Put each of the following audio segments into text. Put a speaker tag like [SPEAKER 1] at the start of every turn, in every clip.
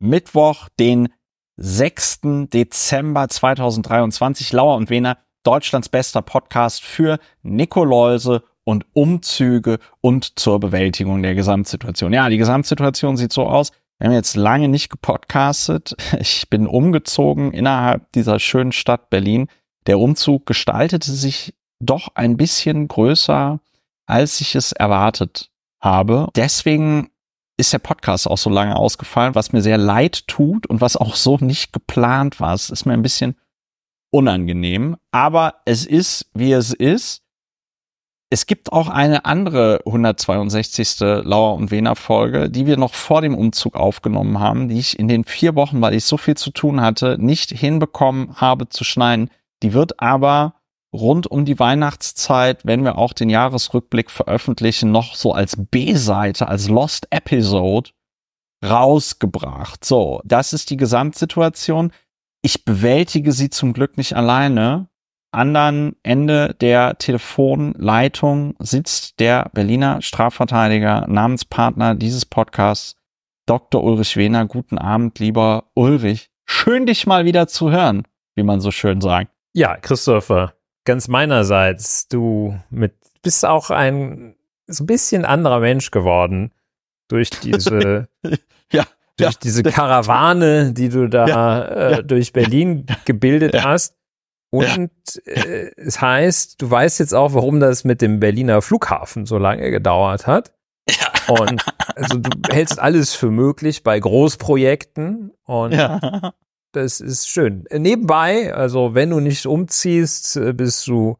[SPEAKER 1] Mittwoch, den 6. Dezember 2023. Lauer und Wener, Deutschlands bester Podcast für Nikoläuse und Umzüge und zur Bewältigung der Gesamtsituation. Ja, die Gesamtsituation sieht so aus. Wir haben jetzt lange nicht gepodcastet. Ich bin umgezogen innerhalb dieser schönen Stadt Berlin. Der Umzug gestaltete sich doch ein bisschen größer, als ich es erwartet habe. Deswegen ist der Podcast auch so lange ausgefallen, was mir sehr leid tut und was auch so nicht geplant war. Es ist mir ein bisschen unangenehm, aber es ist, wie es ist. Es gibt auch eine andere 162. Lauer und Wener Folge, die wir noch vor dem Umzug aufgenommen haben, die ich in den vier Wochen, weil ich so viel zu tun hatte, nicht hinbekommen habe zu schneiden. Die wird aber rund um die Weihnachtszeit, wenn wir auch den Jahresrückblick veröffentlichen, noch so als B-Seite, als Lost Episode rausgebracht. So, das ist die Gesamtsituation. Ich bewältige sie zum Glück nicht alleine anderen Ende der Telefonleitung sitzt der Berliner Strafverteidiger, Namenspartner dieses Podcasts, Dr. Ulrich Wehner. Guten Abend, lieber Ulrich. Schön, dich mal wieder zu hören, wie man so schön sagt.
[SPEAKER 2] Ja, Christopher, ganz meinerseits, du mit, bist auch ein so ein bisschen anderer Mensch geworden durch diese,
[SPEAKER 1] ja,
[SPEAKER 2] durch
[SPEAKER 1] ja.
[SPEAKER 2] diese Karawane, die du da ja, äh, durch Berlin gebildet hast. Und äh, es heißt, du weißt jetzt auch, warum das mit dem Berliner Flughafen so lange gedauert hat. Ja. Und also du hältst alles für möglich bei Großprojekten und. Das ist schön. Nebenbei, also wenn du nicht umziehst, äh, bist du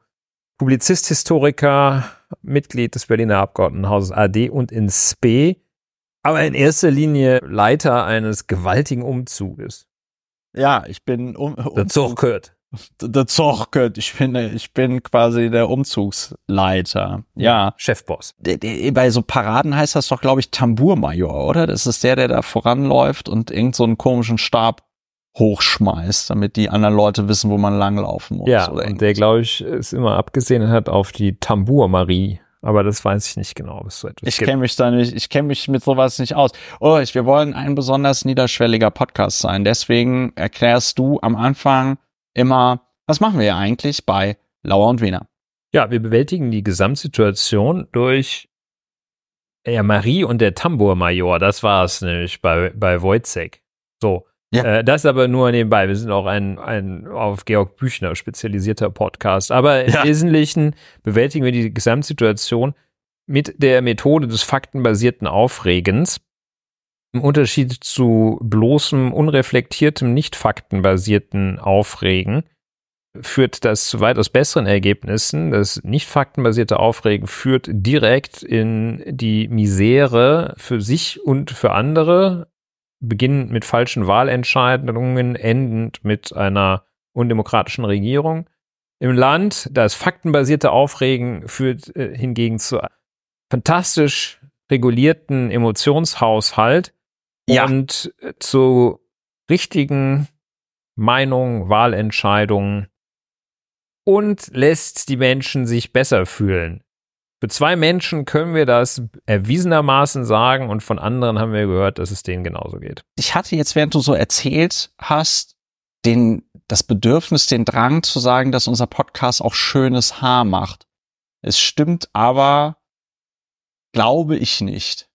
[SPEAKER 2] Publizist, Historiker, Mitglied des Berliner Abgeordnetenhauses AD und in SPE, aber in erster Linie Leiter eines gewaltigen Umzuges.
[SPEAKER 1] Ja, ich bin um,
[SPEAKER 2] um Dazu gehört
[SPEAKER 1] der Zorke, ich bin, ich bin quasi der Umzugsleiter. Ja.
[SPEAKER 2] Chefboss.
[SPEAKER 1] Bei so Paraden heißt das doch, glaube ich, Tambourmajor, oder? Das ist der, der da voranläuft und irgend so einen komischen Stab hochschmeißt, damit die anderen Leute wissen, wo man langlaufen muss.
[SPEAKER 2] Ja, und der, glaube ich, ist immer abgesehen hat auf die Tambour-Marie. Aber das weiß ich nicht genau, was so
[SPEAKER 1] etwas Ich kenne mich da nicht, ich kenne mich mit sowas nicht aus. Oh, ich, wir wollen ein besonders niederschwelliger Podcast sein. Deswegen erklärst du am Anfang, immer, was machen wir ja eigentlich bei Lauer und Wiener?
[SPEAKER 2] Ja, wir bewältigen die Gesamtsituation durch ja, Marie und der Tambourmajor. Das war es nämlich bei, bei Wojcek. So. Ja. Äh, das aber nur nebenbei. Wir sind auch ein, ein auf Georg Büchner spezialisierter Podcast. Aber im ja. Wesentlichen bewältigen wir die Gesamtsituation mit der Methode des faktenbasierten Aufregens. Im Unterschied zu bloßem, unreflektiertem, nicht faktenbasierten Aufregen führt das zu weitaus besseren Ergebnissen. Das nicht faktenbasierte Aufregen führt direkt in die Misere für sich und für andere, beginnend mit falschen Wahlentscheidungen, endend mit einer undemokratischen Regierung. Im Land, das faktenbasierte Aufregen führt äh, hingegen zu fantastisch regulierten Emotionshaushalt, ja. und zu richtigen Meinungen, Wahlentscheidungen und lässt die Menschen sich besser fühlen. Für zwei Menschen können wir das erwiesenermaßen sagen und von anderen haben wir gehört, dass es denen genauso geht.
[SPEAKER 1] Ich hatte jetzt, während du so erzählt hast, den, das Bedürfnis, den Drang zu sagen, dass unser Podcast auch schönes Haar macht. Es stimmt aber, glaube ich nicht.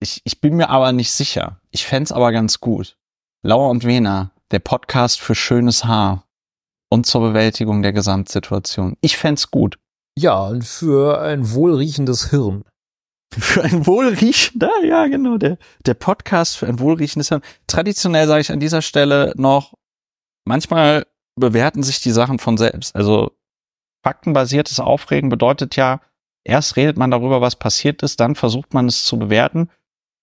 [SPEAKER 1] Ich, ich bin mir aber nicht sicher. Ich fände aber ganz gut. Lauer und Wena, der Podcast für schönes Haar und zur Bewältigung der Gesamtsituation. Ich fände gut.
[SPEAKER 2] Ja, und für ein wohlriechendes Hirn.
[SPEAKER 1] Für ein wohlriechender, ja genau, der, der Podcast für ein wohlriechendes Hirn. Traditionell sage ich an dieser Stelle noch, manchmal bewerten sich die Sachen von selbst. Also faktenbasiertes Aufregen bedeutet ja, erst redet man darüber, was passiert ist, dann versucht man es zu bewerten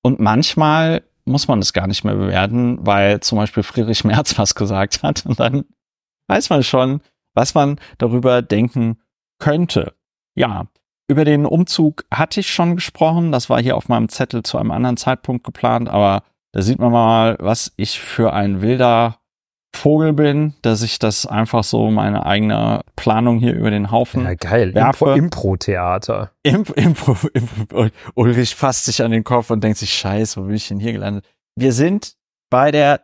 [SPEAKER 1] und manchmal muss man es gar nicht mehr bewerten, weil zum Beispiel Friedrich Merz was gesagt hat. Und dann weiß man schon, was man darüber denken könnte. Ja, über den Umzug hatte ich schon gesprochen. Das war hier auf meinem Zettel zu einem anderen Zeitpunkt geplant, aber da sieht man mal, was ich für ein wilder Vogel bin, dass ich das einfach so meine eigene Planung hier über den Haufen
[SPEAKER 2] ja, geil.
[SPEAKER 1] werfe.
[SPEAKER 2] Impro-Theater.
[SPEAKER 1] Impro, Impro, Impro, Ulrich fasst sich an den Kopf und denkt sich, scheiße, wo bin ich denn hier gelandet? Wir sind bei der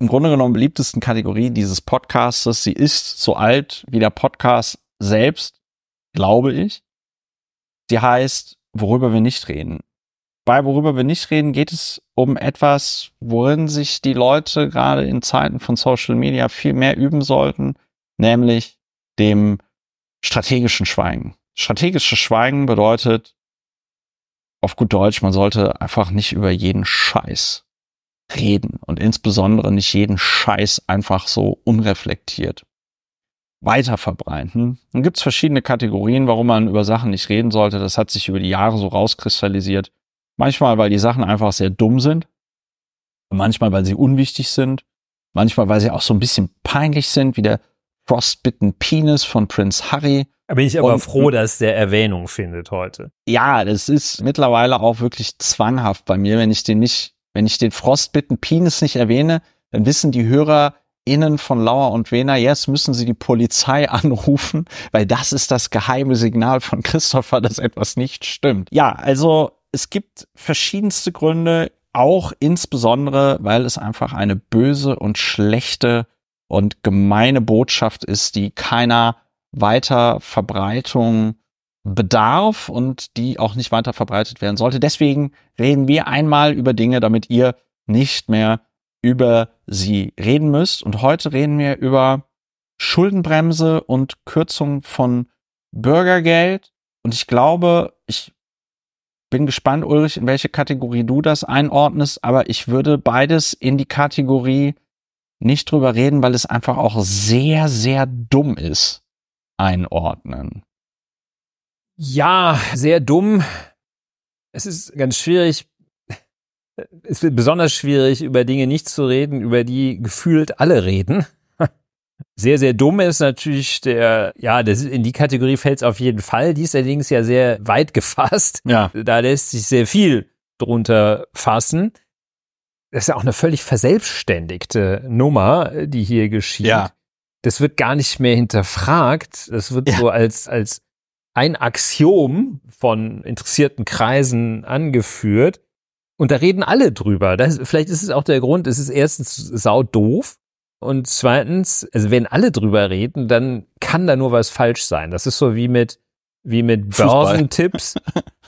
[SPEAKER 1] im Grunde genommen beliebtesten Kategorie dieses Podcastes. Sie ist so alt wie der Podcast selbst, glaube ich. Sie heißt, worüber wir nicht reden. Bei worüber wir nicht reden, geht es um etwas, worin sich die Leute gerade in Zeiten von Social Media viel mehr üben sollten, nämlich dem strategischen Schweigen. Strategisches Schweigen bedeutet auf gut Deutsch, man sollte einfach nicht über jeden Scheiß reden und insbesondere nicht jeden Scheiß einfach so unreflektiert weiter verbreiten. Dann gibt es verschiedene Kategorien, warum man über Sachen nicht reden sollte. Das hat sich über die Jahre so rauskristallisiert. Manchmal, weil die Sachen einfach sehr dumm sind. Manchmal, weil sie unwichtig sind. Manchmal, weil sie auch so ein bisschen peinlich sind, wie der Frostbitten Penis von Prince Harry.
[SPEAKER 2] Da bin ich aber und, froh, dass der Erwähnung findet heute.
[SPEAKER 1] Ja, das ist mittlerweile auch wirklich zwanghaft bei mir, wenn ich den nicht, wenn ich den Frostbitten Penis nicht erwähne, dann wissen die Hörer innen von Lauer und Wehner, jetzt müssen sie die Polizei anrufen, weil das ist das geheime Signal von Christopher, dass etwas nicht stimmt. Ja, also es gibt verschiedenste Gründe, auch insbesondere, weil es einfach eine böse und schlechte und gemeine Botschaft ist, die keiner weiter Verbreitung bedarf und die auch nicht weiter verbreitet werden sollte. Deswegen reden wir einmal über Dinge, damit ihr nicht mehr über sie reden müsst. Und heute reden wir über Schuldenbremse und Kürzung von Bürgergeld. Und ich glaube, ich bin gespannt, Ulrich, in welche Kategorie du das einordnest, aber ich würde beides in die Kategorie nicht drüber reden, weil es einfach auch sehr, sehr dumm ist, einordnen.
[SPEAKER 2] Ja, sehr dumm. Es ist ganz schwierig es wird besonders schwierig, über Dinge nicht zu reden, über die gefühlt alle reden. Sehr, sehr dumm ist natürlich der, ja, das in die Kategorie fällt es auf jeden Fall. Die ist allerdings ja sehr weit gefasst. Ja. Da lässt sich sehr viel drunter fassen. Das ist ja auch eine völlig verselbstständigte Nummer, die hier geschieht. Ja. Das wird gar nicht mehr hinterfragt. Das wird ja. so als, als ein Axiom von interessierten Kreisen angeführt. Und da reden alle drüber. Das, vielleicht ist es auch der Grund, es ist erstens sau doof. Und zweitens, also wenn alle drüber reden, dann kann da nur was falsch sein. Das ist so wie mit, wie mit Börsentipps.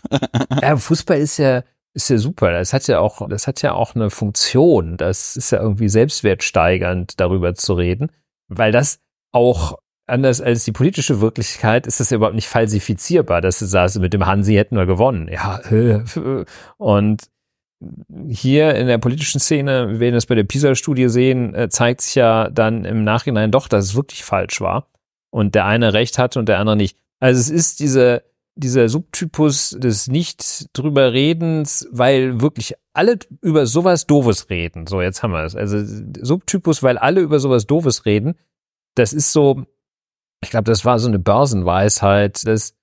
[SPEAKER 2] ja, Fußball ist ja, ist ja super. Das hat ja auch, das hat ja auch eine Funktion. Das ist ja irgendwie selbstwertsteigernd, darüber zu reden, weil das auch anders als die politische Wirklichkeit ist das ja überhaupt nicht falsifizierbar, dass du sagst, mit dem Hansi hätten wir gewonnen. Ja, und hier in der politischen Szene, wir werden es bei der PISA-Studie sehen, äh, zeigt sich ja dann im Nachhinein doch, dass es wirklich falsch war und der eine recht hatte und der andere nicht. Also es ist diese, dieser Subtypus des nicht drüber Redens, weil wirklich alle über sowas Doofes reden. So, jetzt haben wir es. Also Subtypus, weil alle über sowas Doofes reden. Das ist so, ich glaube, das war so eine Börsenweisheit, dass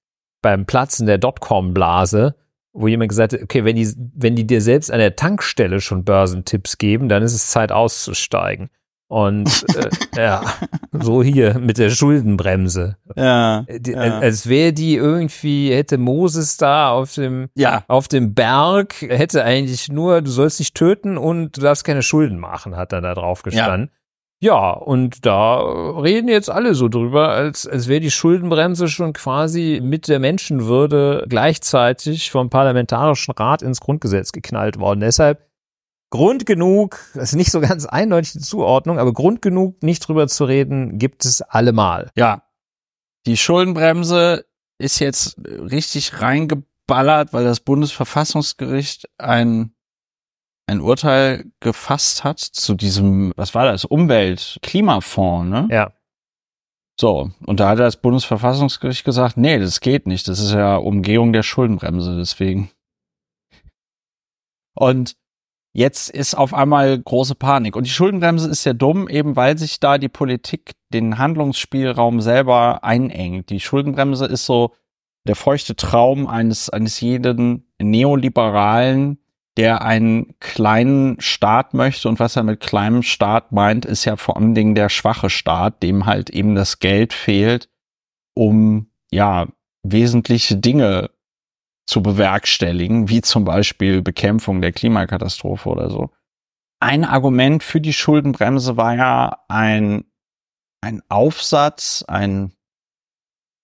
[SPEAKER 2] beim Platzen der Dotcom-Blase wo jemand gesagt hat, okay, wenn die, wenn die dir selbst an der Tankstelle schon Börsentipps geben, dann ist es Zeit auszusteigen. Und äh, ja, so hier mit der Schuldenbremse. Ja. Die, ja. Als wäre die irgendwie, hätte Moses da auf dem, ja. auf dem Berg, hätte eigentlich nur, du sollst nicht töten und du darfst keine Schulden machen, hat er da drauf gestanden. Ja, und da reden jetzt alle so drüber, als, als wäre die Schuldenbremse schon quasi mit der Menschenwürde gleichzeitig vom Parlamentarischen Rat ins Grundgesetz geknallt worden. Deshalb Grund genug, das ist nicht so ganz eindeutig die Zuordnung, aber Grund genug, nicht drüber zu reden, gibt es allemal.
[SPEAKER 1] Ja. Die Schuldenbremse ist jetzt richtig reingeballert, weil das Bundesverfassungsgericht ein ein Urteil gefasst hat zu diesem, was war das, Umwelt-Klimafonds, ne?
[SPEAKER 2] Ja.
[SPEAKER 1] So, und da hat das Bundesverfassungsgericht gesagt, nee, das geht nicht. Das ist ja Umgehung der Schuldenbremse, deswegen. Und jetzt ist auf einmal große Panik. Und die Schuldenbremse ist ja dumm, eben weil sich da die Politik den Handlungsspielraum selber einengt. Die Schuldenbremse ist so der feuchte Traum eines, eines jeden Neoliberalen, der einen kleinen Staat möchte und was er mit kleinem Staat meint, ist ja vor allen Dingen der schwache Staat, dem halt eben das Geld fehlt, um ja wesentliche Dinge zu bewerkstelligen, wie zum Beispiel Bekämpfung der Klimakatastrophe oder so. ein Argument für die Schuldenbremse war ja ein, ein Aufsatz, ein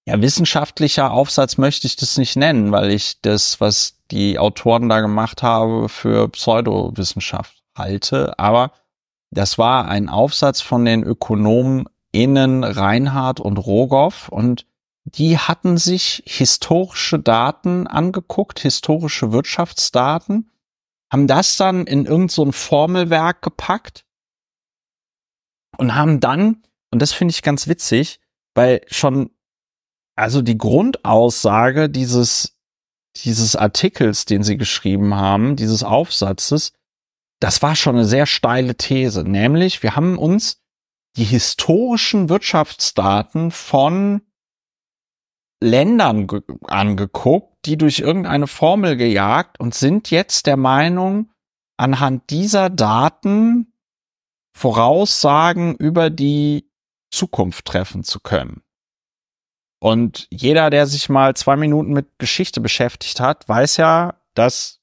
[SPEAKER 1] ja, wissenschaftlicher Aufsatz möchte ich das nicht nennen, weil ich das, was die Autoren da gemacht haben, für Pseudowissenschaft halte. Aber das war ein Aufsatz von den Ökonomen Innen Reinhardt und Rogoff und die hatten sich historische Daten angeguckt, historische Wirtschaftsdaten, haben das dann in irgendein so Formelwerk gepackt und haben dann, und das finde ich ganz witzig, weil schon also die Grundaussage dieses, dieses Artikels, den sie geschrieben haben, dieses Aufsatzes, das war schon eine sehr steile These. Nämlich, wir haben uns die historischen Wirtschaftsdaten von Ländern angeguckt, die durch irgendeine Formel gejagt und sind jetzt der Meinung, anhand dieser Daten Voraussagen über die Zukunft treffen zu können. Und jeder, der sich mal zwei Minuten mit Geschichte beschäftigt hat, weiß ja, dass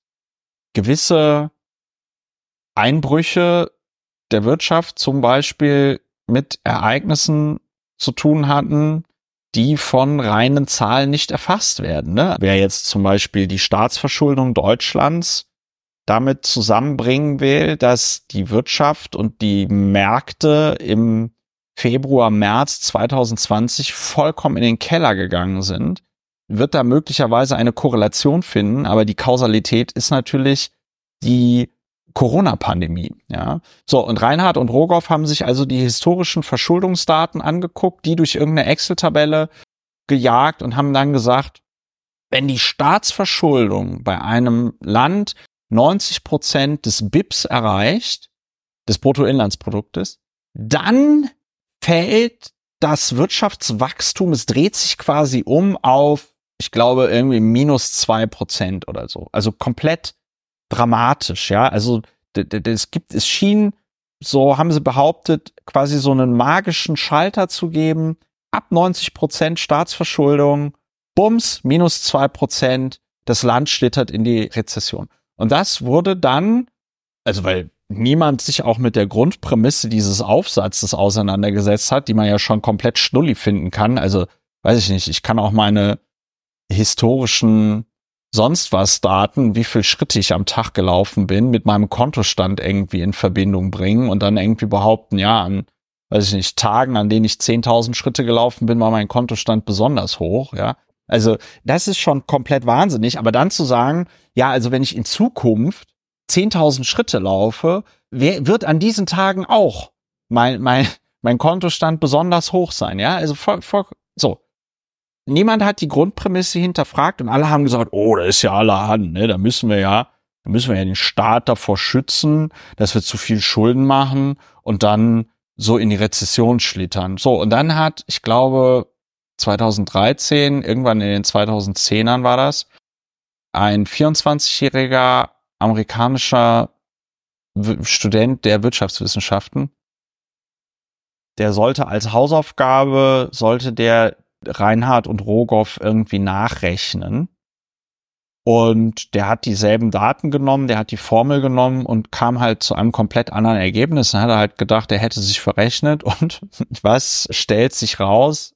[SPEAKER 1] gewisse Einbrüche der Wirtschaft zum Beispiel mit Ereignissen zu tun hatten, die von reinen Zahlen nicht erfasst werden. Ne? Wer jetzt zum Beispiel die Staatsverschuldung Deutschlands damit zusammenbringen will, dass die Wirtschaft und die Märkte im Februar, März 2020 vollkommen in den Keller gegangen sind, wird da möglicherweise eine Korrelation finden, aber die Kausalität ist natürlich die Corona-Pandemie, ja. So, und Reinhard und Rogoff haben sich also die historischen Verschuldungsdaten angeguckt, die durch irgendeine Excel-Tabelle gejagt und haben dann gesagt, wenn die Staatsverschuldung bei einem Land 90 Prozent des BIPs erreicht, des Bruttoinlandsproduktes, dann fällt das Wirtschaftswachstum, es dreht sich quasi um auf, ich glaube, irgendwie minus zwei Prozent oder so. Also komplett dramatisch, ja. Also es gibt, es schien, so haben sie behauptet, quasi so einen magischen Schalter zu geben. Ab 90 Prozent Staatsverschuldung, Bums, minus zwei Prozent, das Land schlittert in die Rezession. Und das wurde dann, also weil niemand sich auch mit der Grundprämisse dieses Aufsatzes auseinandergesetzt hat, die man ja schon komplett schnulli finden kann. Also, weiß ich nicht, ich kann auch meine historischen sonst was Daten, wie viel Schritte ich am Tag gelaufen bin, mit meinem Kontostand irgendwie in Verbindung bringen und dann irgendwie behaupten, ja, an, weiß ich nicht, Tagen, an denen ich 10.000 Schritte gelaufen bin, war mein Kontostand besonders hoch, ja. Also, das ist schon komplett wahnsinnig, aber dann zu sagen, ja, also wenn ich in Zukunft 10.000 Schritte laufe, wer, wird an diesen Tagen auch mein, mein, mein Kontostand besonders hoch sein, ja? Also voll, voll, so. Niemand hat die Grundprämisse hinterfragt und alle haben gesagt, oh, das ist ja allerhand, ne? Da müssen wir ja, da müssen wir ja den Staat davor schützen, dass wir zu viel Schulden machen und dann so in die Rezession schlittern. So, und dann hat, ich glaube, 2013, irgendwann in den 2010ern war das, ein 24-jähriger amerikanischer Student der Wirtschaftswissenschaften. Der sollte als Hausaufgabe, sollte der Reinhard und Rogoff irgendwie nachrechnen. Und der hat dieselben Daten genommen, der hat die Formel genommen und kam halt zu einem komplett anderen Ergebnis. Dann hat er halt gedacht, er hätte sich verrechnet und was stellt sich raus?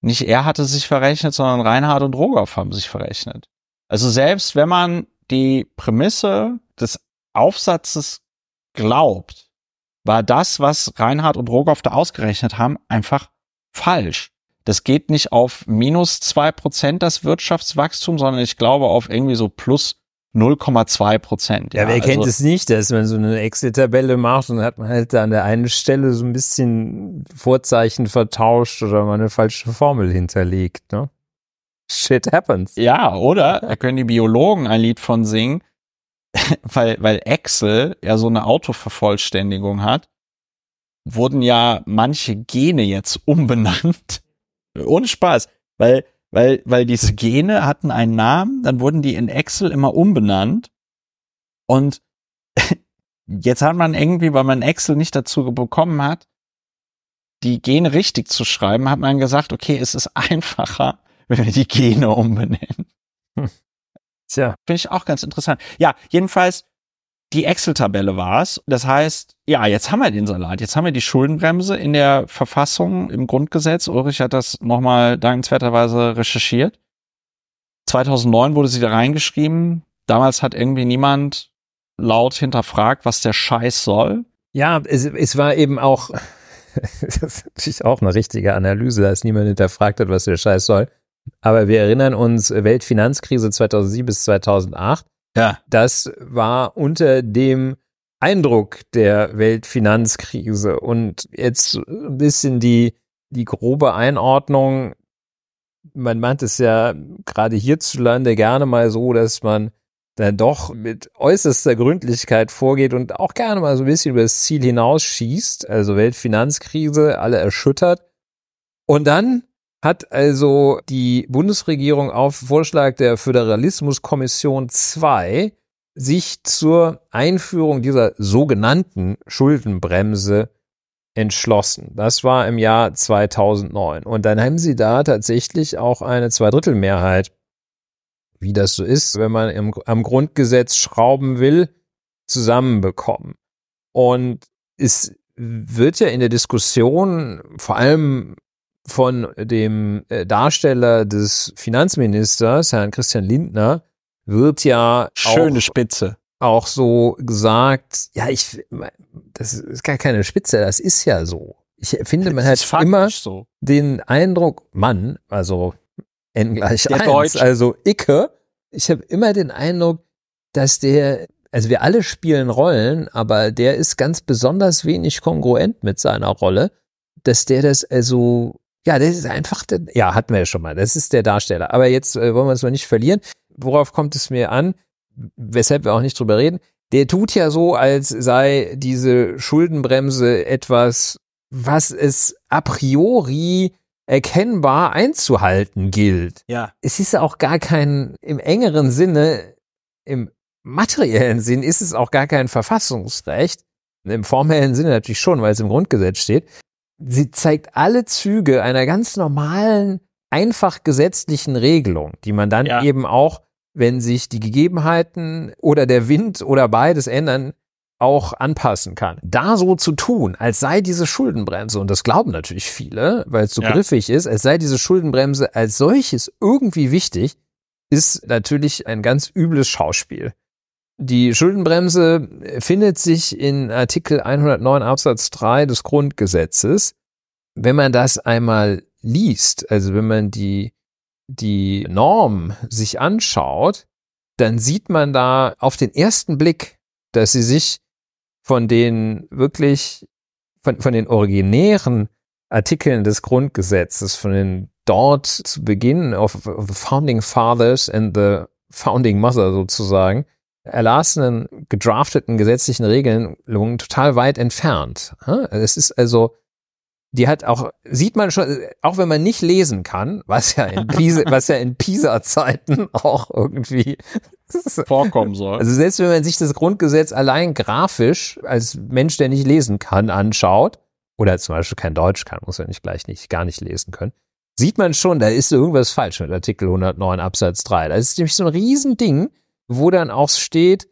[SPEAKER 1] Nicht er hatte sich verrechnet, sondern Reinhard und Rogoff haben sich verrechnet. Also selbst wenn man die Prämisse des Aufsatzes glaubt, war das, was Reinhard und Rogoff da ausgerechnet haben, einfach falsch. Das geht nicht auf minus zwei Prozent das Wirtschaftswachstum, sondern ich glaube auf irgendwie so plus 0,2 Prozent.
[SPEAKER 2] Ja, ja, wer also, kennt es nicht, dass man so eine Excel-Tabelle macht und hat man halt da an der einen Stelle so ein bisschen Vorzeichen vertauscht oder mal eine falsche Formel hinterlegt, ne? Shit happens.
[SPEAKER 1] Ja, oder? Da können die Biologen ein Lied von singen, weil, weil Excel ja so eine Autovervollständigung hat, wurden ja manche Gene jetzt umbenannt. Ohne Spaß. Weil, weil, weil diese Gene hatten einen Namen, dann wurden die in Excel immer umbenannt. Und jetzt hat man irgendwie, weil man Excel nicht dazu bekommen hat, die Gene richtig zu schreiben, hat man gesagt, okay, es ist einfacher, wenn wir die Gene umbenennen. Hm. Tja. Finde ich auch ganz interessant. Ja, jedenfalls die Excel-Tabelle war es. Das heißt, ja, jetzt haben wir den Salat. Jetzt haben wir die Schuldenbremse in der Verfassung, im Grundgesetz. Ulrich hat das nochmal dankenswerterweise recherchiert. 2009 wurde sie da reingeschrieben. Damals hat irgendwie niemand laut hinterfragt, was der Scheiß soll.
[SPEAKER 2] Ja, es, es war eben auch, das ist natürlich auch eine richtige Analyse, dass niemand hinterfragt hat, was der Scheiß soll. Aber wir erinnern uns, Weltfinanzkrise 2007 bis 2008.
[SPEAKER 1] Ja.
[SPEAKER 2] Das war unter dem Eindruck der Weltfinanzkrise und jetzt ein bisschen die, die grobe Einordnung. Man meint es ja gerade hierzulande gerne mal so, dass man dann doch mit äußerster Gründlichkeit vorgeht und auch gerne mal so ein bisschen über das Ziel hinausschießt, also Weltfinanzkrise, alle erschüttert. Und dann hat also die Bundesregierung auf Vorschlag der Föderalismuskommission 2 sich zur Einführung dieser sogenannten Schuldenbremse entschlossen. Das war im Jahr 2009. Und dann haben sie da tatsächlich auch eine Zweidrittelmehrheit wie das so ist, wenn man im, am Grundgesetz schrauben will, zusammenbekommen. Und es wird ja in der Diskussion vor allem von dem äh, Darsteller des Finanzministers, Herrn Christian Lindner, wird ja
[SPEAKER 1] schöne auch, Spitze
[SPEAKER 2] auch so gesagt, ja, ich das ist gar keine Spitze, das ist ja so. Ich finde, man hat immer so. den Eindruck, Mann, also n gleich der 1, Deutsch. also Icke. Ich habe immer den Eindruck, dass der, also wir alle spielen Rollen, aber der ist ganz besonders wenig kongruent mit seiner Rolle, dass der das also, ja, das ist einfach, der, ja, hatten wir ja schon mal, das ist der Darsteller. Aber jetzt äh, wollen wir es mal nicht verlieren. Worauf kommt es mir an? Weshalb wir auch nicht drüber reden. Der tut ja so, als sei diese Schuldenbremse etwas, was es a priori erkennbar einzuhalten gilt.
[SPEAKER 1] Ja.
[SPEAKER 2] Es ist auch gar kein, im engeren Sinne, im materiellen Sinn ist es auch gar kein Verfassungsrecht. Im formellen Sinne natürlich schon, weil es im Grundgesetz steht. Sie zeigt alle Züge einer ganz normalen, einfach gesetzlichen Regelung, die man dann ja. eben auch, wenn sich die Gegebenheiten oder der Wind oder beides ändern, auch anpassen kann. Da so zu tun, als sei diese Schuldenbremse, und das glauben natürlich viele, weil es so ja. griffig ist, als sei diese Schuldenbremse als solches irgendwie wichtig, ist natürlich ein ganz übles Schauspiel. Die Schuldenbremse findet sich in Artikel 109 Absatz 3 des Grundgesetzes. Wenn man das einmal liest, also wenn man die, die Norm sich anschaut, dann sieht man da auf den ersten Blick, dass sie sich von den wirklich, von, von den originären Artikeln des Grundgesetzes, von den dort zu Beginn of, of the Founding Fathers and the Founding Mother sozusagen, erlassenen, gedrafteten gesetzlichen Regelungen total weit entfernt. Es ist also, die hat auch, sieht man schon, auch wenn man nicht lesen kann, was ja in Pisa, was ja in Pisa-Zeiten auch irgendwie
[SPEAKER 1] vorkommen soll.
[SPEAKER 2] Also selbst wenn man sich das Grundgesetz allein grafisch als Mensch, der nicht lesen kann, anschaut, oder zum Beispiel kein Deutsch kann, muss er nicht gleich nicht, gar nicht lesen können, sieht man schon, da ist irgendwas falsch mit Artikel 109 Absatz 3. Das ist nämlich so ein Riesending, wo dann auch steht,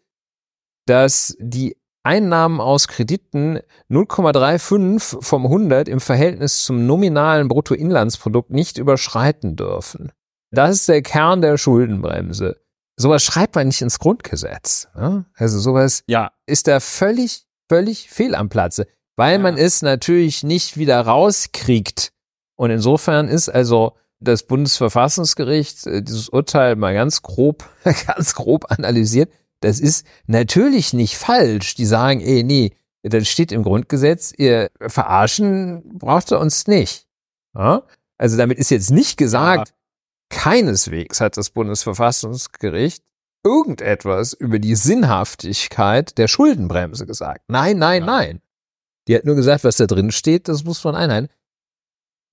[SPEAKER 2] dass die Einnahmen aus Krediten 0,35 vom 100 im Verhältnis zum nominalen Bruttoinlandsprodukt nicht überschreiten dürfen. Das ist der Kern der Schuldenbremse sowas schreibt man nicht ins Grundgesetz. Ja? Also sowas
[SPEAKER 1] ja.
[SPEAKER 2] ist da völlig, völlig fehl am Platze, weil ja. man es natürlich nicht wieder rauskriegt. Und insofern ist also das Bundesverfassungsgericht äh, dieses Urteil mal ganz grob, ganz grob analysiert. Das ist natürlich nicht falsch. Die sagen, ey, nee, das steht im Grundgesetz, ihr verarschen braucht ihr uns nicht. Ja? Also damit ist jetzt nicht gesagt, Keineswegs hat das Bundesverfassungsgericht irgendetwas über die Sinnhaftigkeit der Schuldenbremse gesagt. Nein, nein, ja. nein. Die hat nur gesagt, was da drin steht, das muss man einhalten.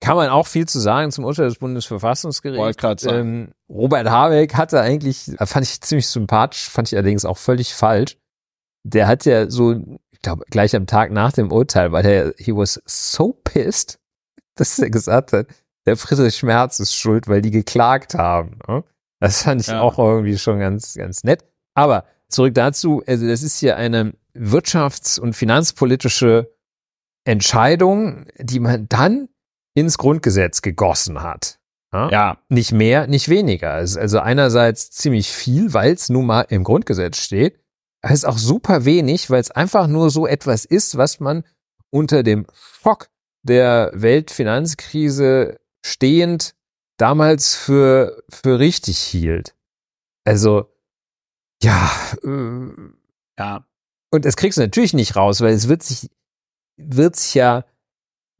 [SPEAKER 2] Kann man auch viel zu sagen zum Urteil des Bundesverfassungsgerichts. Ähm, Robert Habeck hatte eigentlich, fand ich ziemlich sympathisch, fand ich allerdings auch völlig falsch. Der hat ja so, ich glaube, gleich am Tag nach dem Urteil, weil er, he was so pissed, dass er gesagt hat, der Friedrich Schmerz ist schuld, weil die geklagt haben. Ne? Das fand ich ja. auch irgendwie schon ganz, ganz nett. Aber zurück dazu, also das ist hier eine wirtschafts- und finanzpolitische Entscheidung, die man dann ins Grundgesetz gegossen hat. Ja? ja. Nicht mehr, nicht weniger. Also einerseits ziemlich viel, weil es nun mal im Grundgesetz steht. Es ist auch super wenig, weil es einfach nur so etwas ist, was man unter dem Schock der Weltfinanzkrise stehend damals für, für richtig hielt. Also, ja, äh, ja. Und das kriegst du natürlich nicht raus, weil es wird sich, wird sich ja,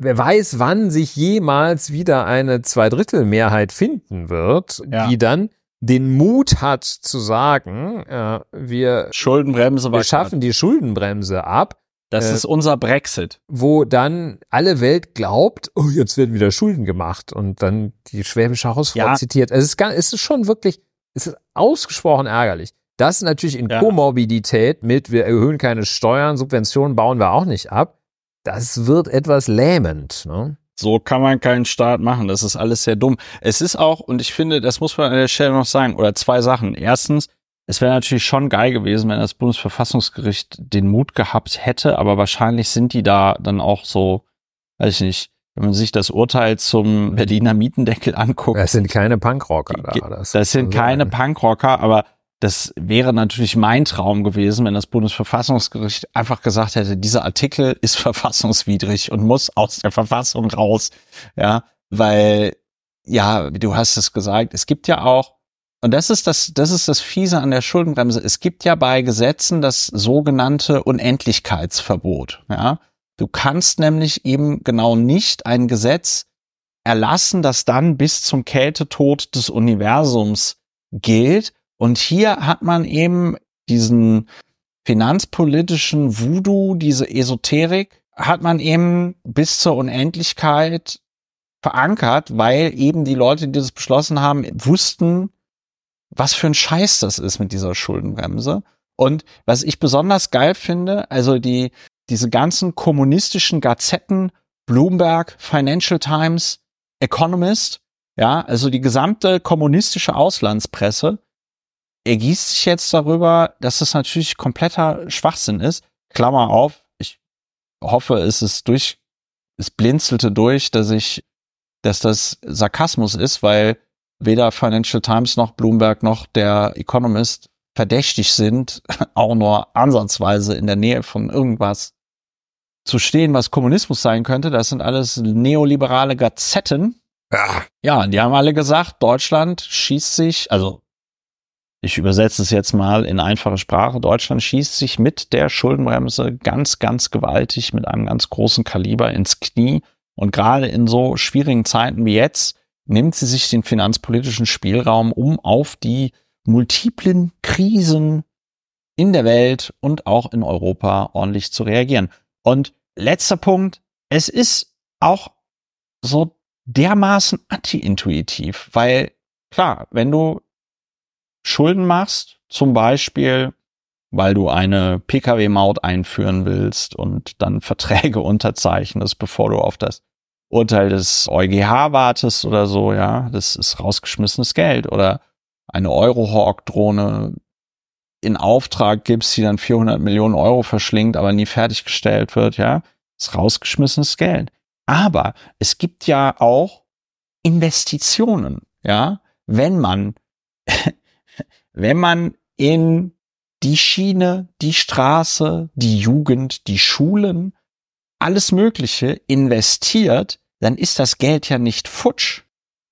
[SPEAKER 2] wer weiß, wann sich jemals wieder eine Zweidrittelmehrheit finden wird, ja. die dann den Mut hat zu sagen, äh, wir
[SPEAKER 1] Schuldenbremse
[SPEAKER 2] wir schaffen die Schuldenbremse ab.
[SPEAKER 1] Das äh, ist unser Brexit.
[SPEAKER 2] Wo dann alle Welt glaubt, oh, jetzt werden wieder Schulden gemacht und dann die schwäbische Hausfrau ja. zitiert. Also es ist, gar, es ist schon wirklich, es ist ausgesprochen ärgerlich. Das natürlich in ja. Komorbidität mit, wir erhöhen keine Steuern, Subventionen bauen wir auch nicht ab. Das wird etwas lähmend. Ne?
[SPEAKER 1] So kann man keinen Staat machen. Das ist alles sehr dumm. Es ist auch, und ich finde, das muss man an der Stelle noch sagen, oder zwei Sachen. Erstens, es wäre natürlich schon geil gewesen, wenn das Bundesverfassungsgericht den Mut gehabt hätte, aber wahrscheinlich sind die da dann auch so, weiß ich nicht, wenn man sich das Urteil zum Berliner Mietendeckel anguckt.
[SPEAKER 2] Das sind keine Punkrocker da.
[SPEAKER 1] Das, das sind keine Punkrocker, aber das wäre natürlich mein Traum gewesen, wenn das Bundesverfassungsgericht einfach gesagt hätte, dieser Artikel ist verfassungswidrig und muss aus der Verfassung raus. Ja, weil, ja, du hast es gesagt, es gibt ja auch, und das ist das, das ist das Fiese an der Schuldenbremse. Es gibt ja bei Gesetzen das sogenannte Unendlichkeitsverbot. Ja, du kannst nämlich eben genau nicht ein Gesetz erlassen, das dann bis zum Kältetod des Universums gilt, und hier hat man eben diesen finanzpolitischen Voodoo, diese Esoterik, hat man eben bis zur Unendlichkeit verankert, weil eben die Leute, die das beschlossen haben, wussten, was für ein Scheiß das ist mit dieser Schuldenbremse. Und was ich besonders geil finde, also die, diese ganzen kommunistischen Gazetten, Bloomberg, Financial Times, Economist, ja, also die gesamte kommunistische Auslandspresse, ergießt sich jetzt darüber, dass das natürlich kompletter Schwachsinn ist. Klammer auf, ich hoffe, es ist durch, es blinzelte durch, dass ich, dass das Sarkasmus ist, weil weder Financial Times noch Bloomberg noch der Economist verdächtig sind, auch nur ansatzweise in der Nähe von irgendwas zu stehen, was Kommunismus sein könnte. Das sind alles neoliberale Gazetten. Ja, ja die haben alle gesagt, Deutschland schießt sich, also ich übersetze es jetzt mal in einfache Sprache. Deutschland schießt sich mit der Schuldenbremse ganz, ganz gewaltig mit einem ganz großen Kaliber ins Knie. Und gerade in so schwierigen Zeiten wie jetzt nimmt sie sich den finanzpolitischen Spielraum, um auf die multiplen Krisen in der Welt und auch in Europa ordentlich zu reagieren. Und letzter Punkt, es ist auch so dermaßen anti-intuitiv, weil klar, wenn du Schulden machst, zum Beispiel, weil du eine Pkw-Maut einführen willst und dann Verträge unterzeichnest, bevor du auf das Urteil des EuGH wartest oder so, ja, das ist rausgeschmissenes Geld oder eine Eurohawk-Drohne in Auftrag gibst, die dann 400 Millionen Euro verschlingt, aber nie fertiggestellt wird, ja, ist rausgeschmissenes Geld. Aber es gibt ja auch Investitionen, ja, wenn man wenn man in die Schiene, die Straße, die Jugend, die Schulen, alles Mögliche investiert, dann ist das Geld ja nicht futsch,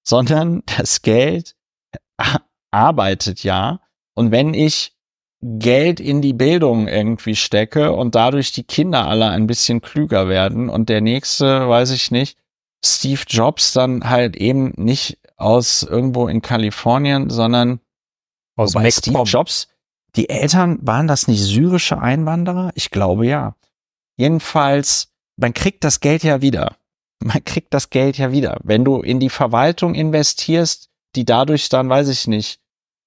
[SPEAKER 1] sondern das Geld arbeitet ja. Und wenn ich Geld in die Bildung irgendwie stecke und dadurch die Kinder alle ein bisschen klüger werden und der nächste, weiß ich nicht, Steve Jobs dann halt eben nicht aus irgendwo in Kalifornien, sondern aus Wobei Steve Jobs, die Eltern, waren das nicht syrische Einwanderer? Ich glaube ja. Jedenfalls, man kriegt das Geld ja wieder. Man kriegt das Geld ja wieder. Wenn du in die Verwaltung investierst, die dadurch dann, weiß ich nicht,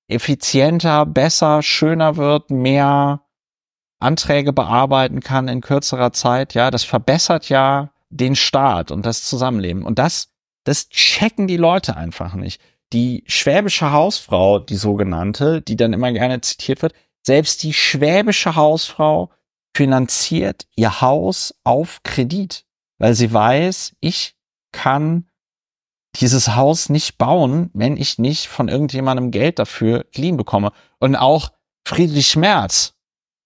[SPEAKER 1] effizienter, besser, schöner wird, mehr Anträge bearbeiten kann in kürzerer Zeit, ja, das verbessert ja den Staat und das Zusammenleben. Und das, das checken die Leute einfach nicht die schwäbische Hausfrau, die sogenannte, die dann immer gerne zitiert wird, selbst die schwäbische Hausfrau finanziert ihr Haus auf Kredit, weil sie weiß, ich kann dieses Haus nicht bauen, wenn ich nicht von irgendjemandem Geld dafür geliehen bekomme. Und auch Friedrich Merz,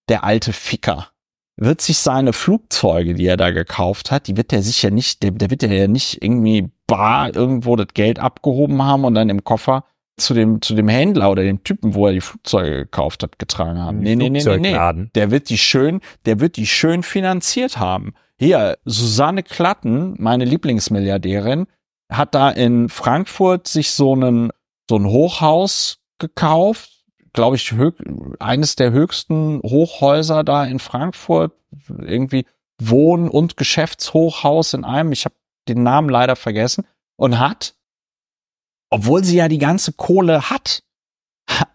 [SPEAKER 1] der alte Ficker, wird sich seine Flugzeuge, die er da gekauft hat, die wird er sicher nicht, der, der wird er ja nicht irgendwie bar irgendwo das Geld abgehoben haben und dann im Koffer zu dem, zu dem Händler oder dem Typen, wo er die Flugzeuge gekauft hat, getragen haben. Nee, nee, nee, nee, nee. Der wird die schön, der wird die schön finanziert haben. Hier, Susanne Klatten, meine Lieblingsmilliardärin, hat da in Frankfurt sich so einen, so ein Hochhaus gekauft, glaube ich, eines der höchsten Hochhäuser da in Frankfurt, irgendwie Wohn- und Geschäftshochhaus in einem, ich habe den Namen leider vergessen, und hat, obwohl sie ja die ganze Kohle hat,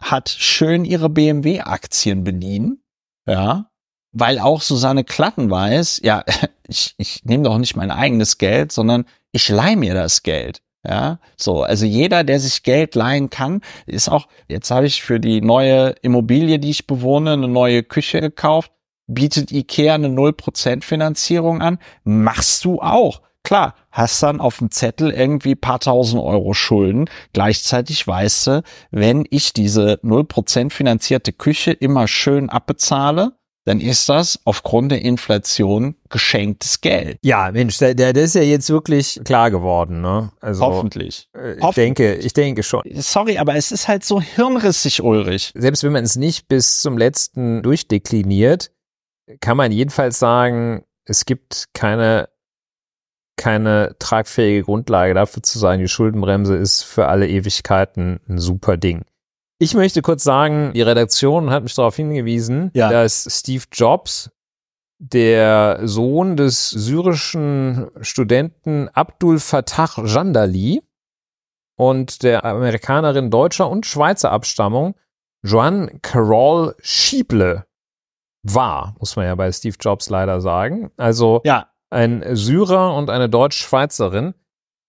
[SPEAKER 1] hat schön ihre BMW-Aktien bedienen, ja, weil auch Susanne Klatten weiß, ja, ich, ich nehme doch nicht mein eigenes Geld, sondern ich leih mir das Geld. Ja, so, also jeder, der sich Geld leihen kann, ist auch, jetzt habe ich für die neue Immobilie, die ich bewohne, eine neue Küche gekauft, bietet Ikea eine 0% Finanzierung an, machst du auch. Klar, hast dann auf dem Zettel irgendwie paar tausend Euro Schulden. Gleichzeitig weißt du, wenn ich diese 0% finanzierte Küche immer schön abbezahle, dann ist das aufgrund der Inflation geschenktes Geld.
[SPEAKER 2] Ja, Mensch, der, der, der ist ja jetzt wirklich klar geworden, ne?
[SPEAKER 1] Also, Hoffentlich.
[SPEAKER 2] Äh, ich Hoffentlich. denke, ich denke schon.
[SPEAKER 1] Sorry, aber es ist halt so hirnrissig, Ulrich.
[SPEAKER 2] Selbst wenn man es nicht bis zum letzten durchdekliniert, kann man jedenfalls sagen, es gibt keine keine tragfähige Grundlage dafür zu sagen, die Schuldenbremse ist für alle Ewigkeiten ein super Ding. Ich möchte kurz sagen, die Redaktion hat mich darauf hingewiesen, ja. dass Steve Jobs, der Sohn des syrischen Studenten Abdul Fattah Jandali und der Amerikanerin deutscher und Schweizer Abstammung Joan Carol Schieble war, muss man ja bei Steve Jobs leider sagen. Also ja. Ein Syrer und eine Deutsch-Schweizerin.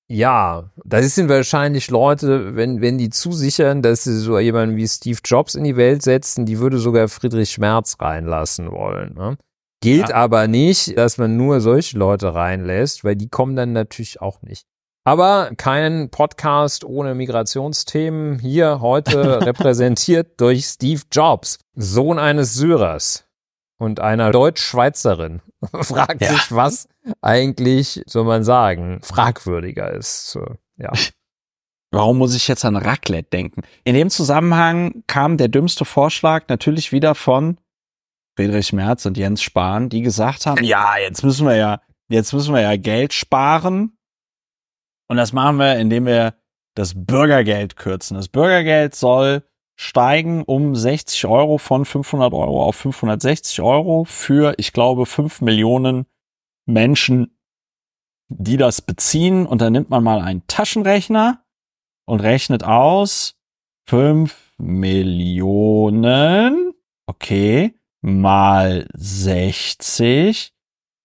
[SPEAKER 2] Ja, das sind wahrscheinlich Leute, wenn, wenn die zusichern, dass sie so jemanden wie Steve Jobs in die Welt setzen, die würde sogar Friedrich Schmerz reinlassen wollen. Ne? Gilt ja. aber nicht, dass man nur solche Leute reinlässt, weil die kommen dann natürlich auch nicht. Aber kein Podcast ohne Migrationsthemen hier heute repräsentiert durch Steve Jobs, Sohn eines Syrers und einer Deutsch-Schweizerin. Fragt ja. sich, was eigentlich, soll man sagen, fragwürdiger ist. Ja.
[SPEAKER 1] Warum muss ich jetzt an Raclette denken? In dem Zusammenhang kam der dümmste Vorschlag natürlich wieder von Friedrich Merz und Jens Spahn, die gesagt haben, ja, jetzt müssen wir ja, jetzt müssen wir ja Geld sparen. Und das machen wir, indem wir das Bürgergeld kürzen. Das Bürgergeld soll steigen um 60 Euro von 500 Euro auf 560 Euro für, ich glaube, 5 Millionen Menschen, die das beziehen. Und dann nimmt man mal einen Taschenrechner und rechnet aus 5 Millionen, okay, mal 60.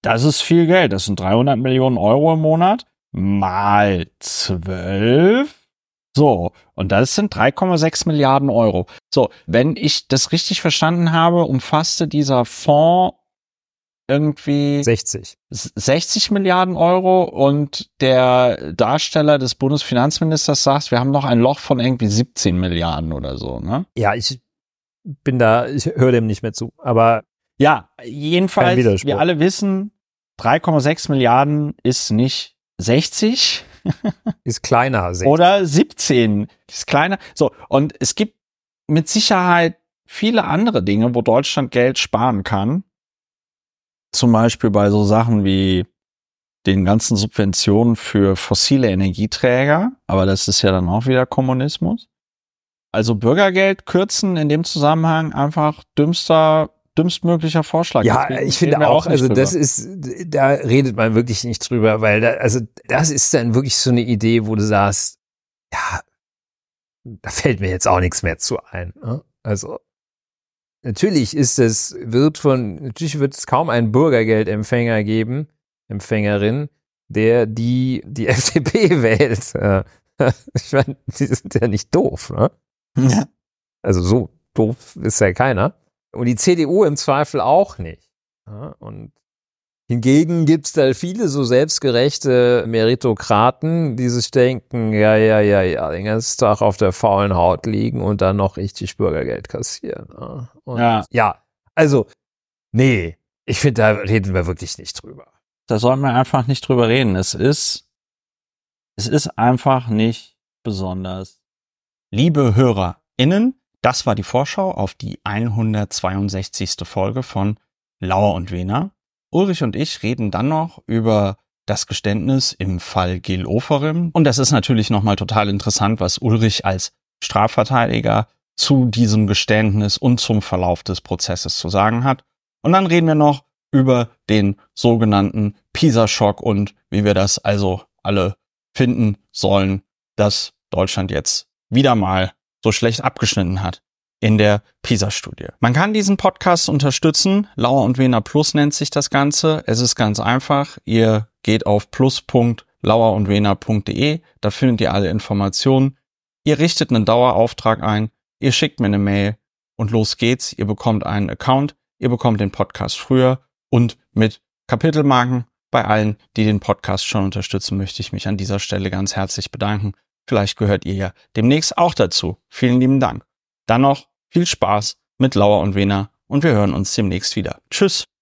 [SPEAKER 1] Das ist viel Geld. Das sind 300 Millionen Euro im Monat mal 12 so, und das sind 3,6 Milliarden Euro. So, wenn ich das richtig verstanden habe, umfasste dieser Fonds irgendwie
[SPEAKER 2] 60.
[SPEAKER 1] 60 Milliarden Euro und der Darsteller des Bundesfinanzministers sagt, wir haben noch ein Loch von irgendwie 17 Milliarden oder so, ne?
[SPEAKER 2] Ja, ich bin da, ich höre dem nicht mehr zu, aber
[SPEAKER 1] ja, jedenfalls, wir alle wissen, 3,6 Milliarden ist nicht 60,
[SPEAKER 2] ist kleiner.
[SPEAKER 1] 16. Oder 17 ist kleiner. So, und es gibt mit Sicherheit viele andere Dinge, wo Deutschland Geld sparen kann. Zum Beispiel bei so Sachen wie den ganzen Subventionen für fossile Energieträger, aber das ist ja dann auch wieder Kommunismus. Also Bürgergeld kürzen in dem Zusammenhang einfach dümmster dümmstmöglicher Vorschlag.
[SPEAKER 2] Ja, Deswegen ich finde auch, also drüber. das ist, da redet man wirklich nicht drüber, weil da, also das ist dann wirklich so eine Idee, wo du sagst, ja, da fällt mir jetzt auch nichts mehr zu ein. Ne? Also natürlich ist es, wird von, natürlich wird es kaum einen Bürgergeldempfänger geben, Empfängerin, der die, die FDP wählt. Ich meine, die sind ja nicht doof, ne? Ja. Also so doof ist ja keiner. Und die CDU im Zweifel auch nicht. Ja, und hingegen gibt's da viele so selbstgerechte Meritokraten, die sich denken, ja, ja, ja, ja, den ganzen Tag auf der faulen Haut liegen und dann noch richtig Bürgergeld kassieren. Ja, und ja. ja, also, nee, ich finde, da reden wir wirklich nicht drüber.
[SPEAKER 1] Da sollten wir einfach nicht drüber reden. Es ist, es ist einfach nicht besonders. Liebe HörerInnen, das war die Vorschau auf die 162. Folge von Lauer und Wena. Ulrich und ich reden dann noch über das Geständnis im Fall Gil Oferim. Und das ist natürlich nochmal total interessant, was Ulrich als Strafverteidiger zu diesem Geständnis und zum Verlauf des Prozesses zu sagen hat. Und dann reden wir noch über den sogenannten Pisa-Schock und wie wir das also alle finden sollen, dass Deutschland jetzt wieder mal so schlecht abgeschnitten hat in der PISA-Studie. Man kann diesen Podcast unterstützen. Lauer und Wiener Plus nennt sich das Ganze. Es ist ganz einfach. Ihr geht auf plus.lauerundwener.de. Da findet ihr alle Informationen. Ihr richtet einen Dauerauftrag ein. Ihr schickt mir eine Mail und los geht's. Ihr bekommt einen Account. Ihr bekommt den Podcast früher und mit Kapitelmarken. Bei allen, die den Podcast schon unterstützen, möchte ich mich an dieser Stelle ganz herzlich bedanken. Vielleicht gehört ihr ja demnächst auch dazu. Vielen lieben Dank. Dann noch viel Spaß mit Lauer und Wena und wir hören uns demnächst wieder. Tschüss.